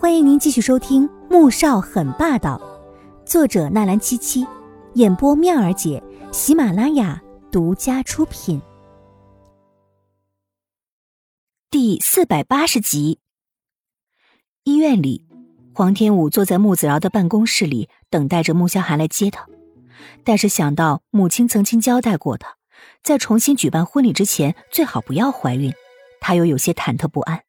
欢迎您继续收听《穆少很霸道》，作者纳兰七七，演播妙儿姐，喜马拉雅独家出品。第四百八十集。医院里，黄天武坐在穆子饶的办公室里，等待着穆萧寒来接他。但是想到母亲曾经交代过的，在重新举办婚礼之前，最好不要怀孕，他又有些忐忑不安。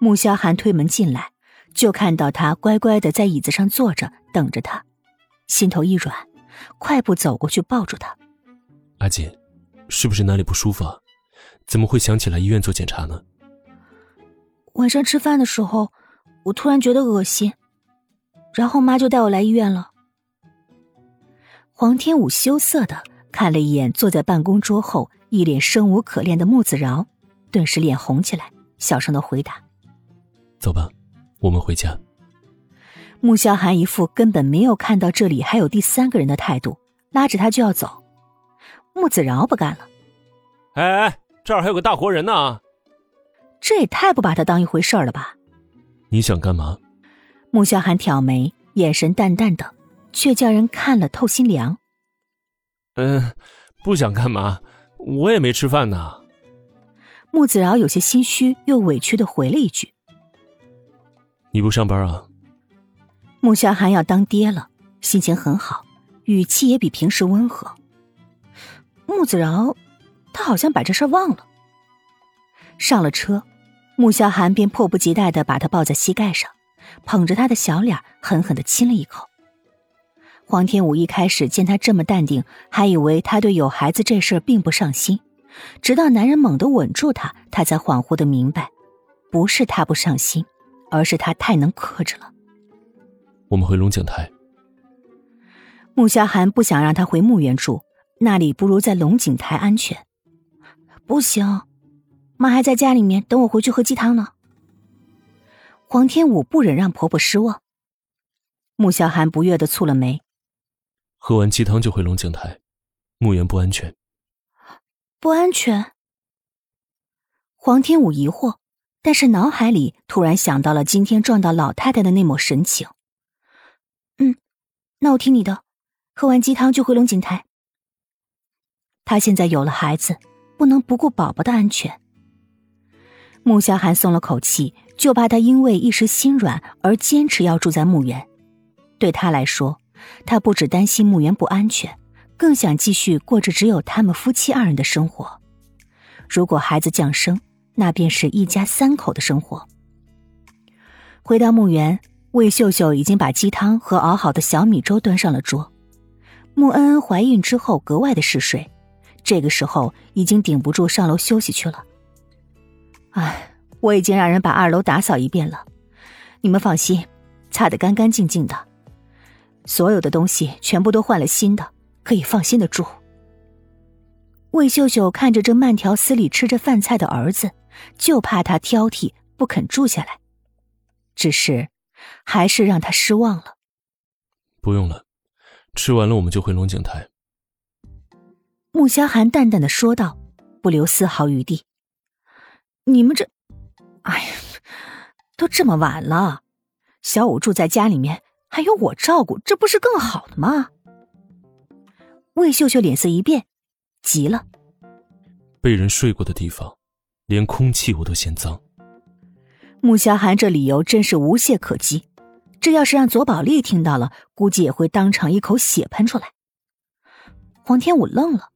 穆萧寒推门进来，就看到他乖乖的在椅子上坐着等着他，心头一软，快步走过去抱住他。阿锦，是不是哪里不舒服啊？怎么会想起来医院做检查呢？晚上吃饭的时候，我突然觉得恶心，然后妈就带我来医院了。黄天武羞涩的看了一眼坐在办公桌后一脸生无可恋的穆子饶，顿时脸红起来，小声的回答。走吧，我们回家。穆萧寒一副根本没有看到这里还有第三个人的态度，拉着他就要走。穆子饶不干了：“哎哎，这儿还有个大活人呢！这也太不把他当一回事儿了吧？”你想干嘛？穆萧寒挑眉，眼神淡淡的，却叫人看了透心凉。嗯，不想干嘛，我也没吃饭呢。穆子饶有些心虚又委屈的回了一句。你不上班啊？穆萧寒要当爹了，心情很好，语气也比平时温和。穆子饶，他好像把这事忘了。上了车，穆萧寒便迫不及待的把他抱在膝盖上，捧着他的小脸狠狠的亲了一口。黄天武一开始见他这么淡定，还以为他对有孩子这事并不上心，直到男人猛地吻住他，他才恍惚的明白，不是他不上心。而是他太能克制了。我们回龙井台。穆萧寒不想让他回墓园住，那里不如在龙井台安全。不行，妈还在家里面等我回去喝鸡汤呢。黄天武不忍让婆婆失望。穆萧寒不悦的蹙了眉。喝完鸡汤就回龙井台，墓园不安全。不安全。黄天武疑惑。但是脑海里突然想到了今天撞到老太太的那抹神情。嗯，那我听你的，喝完鸡汤就回龙井台。他现在有了孩子，不能不顾宝宝的安全。穆萧寒松了口气，就怕他因为一时心软而坚持要住在墓园。对他来说，他不只担心墓园不安全，更想继续过着只有他们夫妻二人的生活。如果孩子降生，那便是一家三口的生活。回到墓园，魏秀秀已经把鸡汤和熬好的小米粥端上了桌。穆恩恩怀孕之后格外的嗜睡，这个时候已经顶不住上楼休息去了。哎，我已经让人把二楼打扫一遍了，你们放心，擦得干干净净的，所有的东西全部都换了新的，可以放心的住。魏秀秀看着这慢条斯理吃着饭菜的儿子。就怕他挑剔不肯住下来，只是还是让他失望了。不用了，吃完了我们就回龙井台。穆萧寒淡淡的说道，不留丝毫余地。你们这，哎呀，都这么晚了，小五住在家里面，还有我照顾，这不是更好的吗？魏秀秀脸色一变，急了。被人睡过的地方。连空气我都嫌脏。穆萧寒这理由真是无懈可击，这要是让左宝丽听到了，估计也会当场一口血喷出来。黄天武愣了，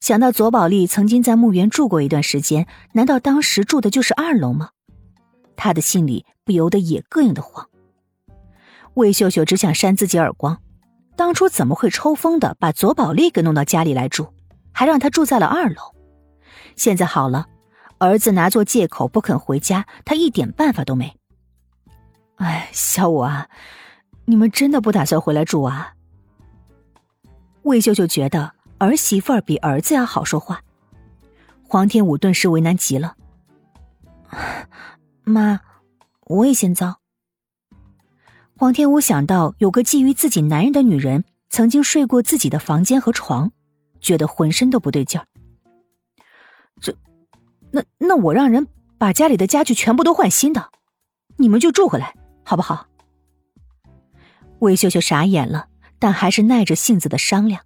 想到左宝丽曾经在墓园住过一段时间，难道当时住的就是二楼吗？他的心里不由得也膈应的慌。魏秀秀只想扇自己耳光，当初怎么会抽风的把左宝丽给弄到家里来住，还让他住在了二楼？现在好了。儿子拿做借口不肯回家，他一点办法都没。哎，小五啊，你们真的不打算回来住啊？魏秀秀觉得儿媳妇儿比儿子要好说话。黄天武顿时为难极了。妈，我也嫌脏。黄天武想到有个觊觎自己男人的女人曾经睡过自己的房间和床，觉得浑身都不对劲儿。这。那那我让人把家里的家具全部都换新的，你们就住回来，好不好？魏秀秀傻眼了，但还是耐着性子的商量。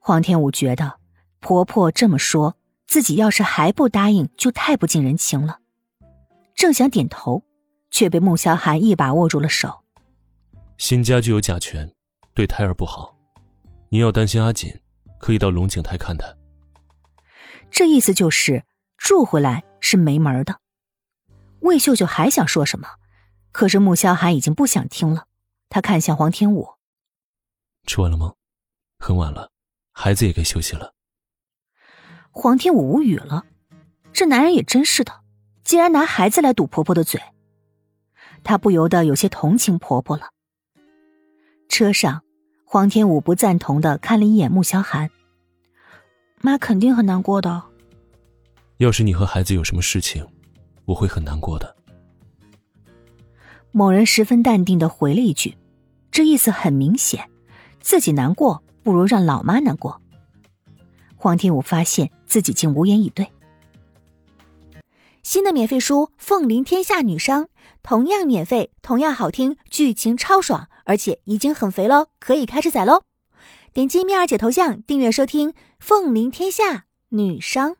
黄天武觉得婆婆这么说，自己要是还不答应，就太不近人情了。正想点头，却被穆萧寒一把握住了手。新家具有甲醛，对胎儿不好。你要担心阿锦，可以到龙井台看他。这意思就是住回来是没门的。魏秀秀还想说什么，可是穆萧寒已经不想听了。他看向黄天武：“吃完了吗？很晚了，孩子也该休息了。”黄天武无语了，这男人也真是的，竟然拿孩子来堵婆婆的嘴。他不由得有些同情婆婆了。车上，黄天武不赞同的看了一眼穆萧寒：“妈肯定很难过的。要是你和孩子有什么事情，我会很难过的。”某人十分淡定的回了一句。这意思很明显，自己难过不如让老妈难过。黄天武发现自己竟无言以对。新的免费书《凤临天下女商》，同样免费，同样好听，剧情超爽，而且已经很肥喽，可以开始宰喽！点击蜜儿姐头像订阅收听《凤临天下女商》。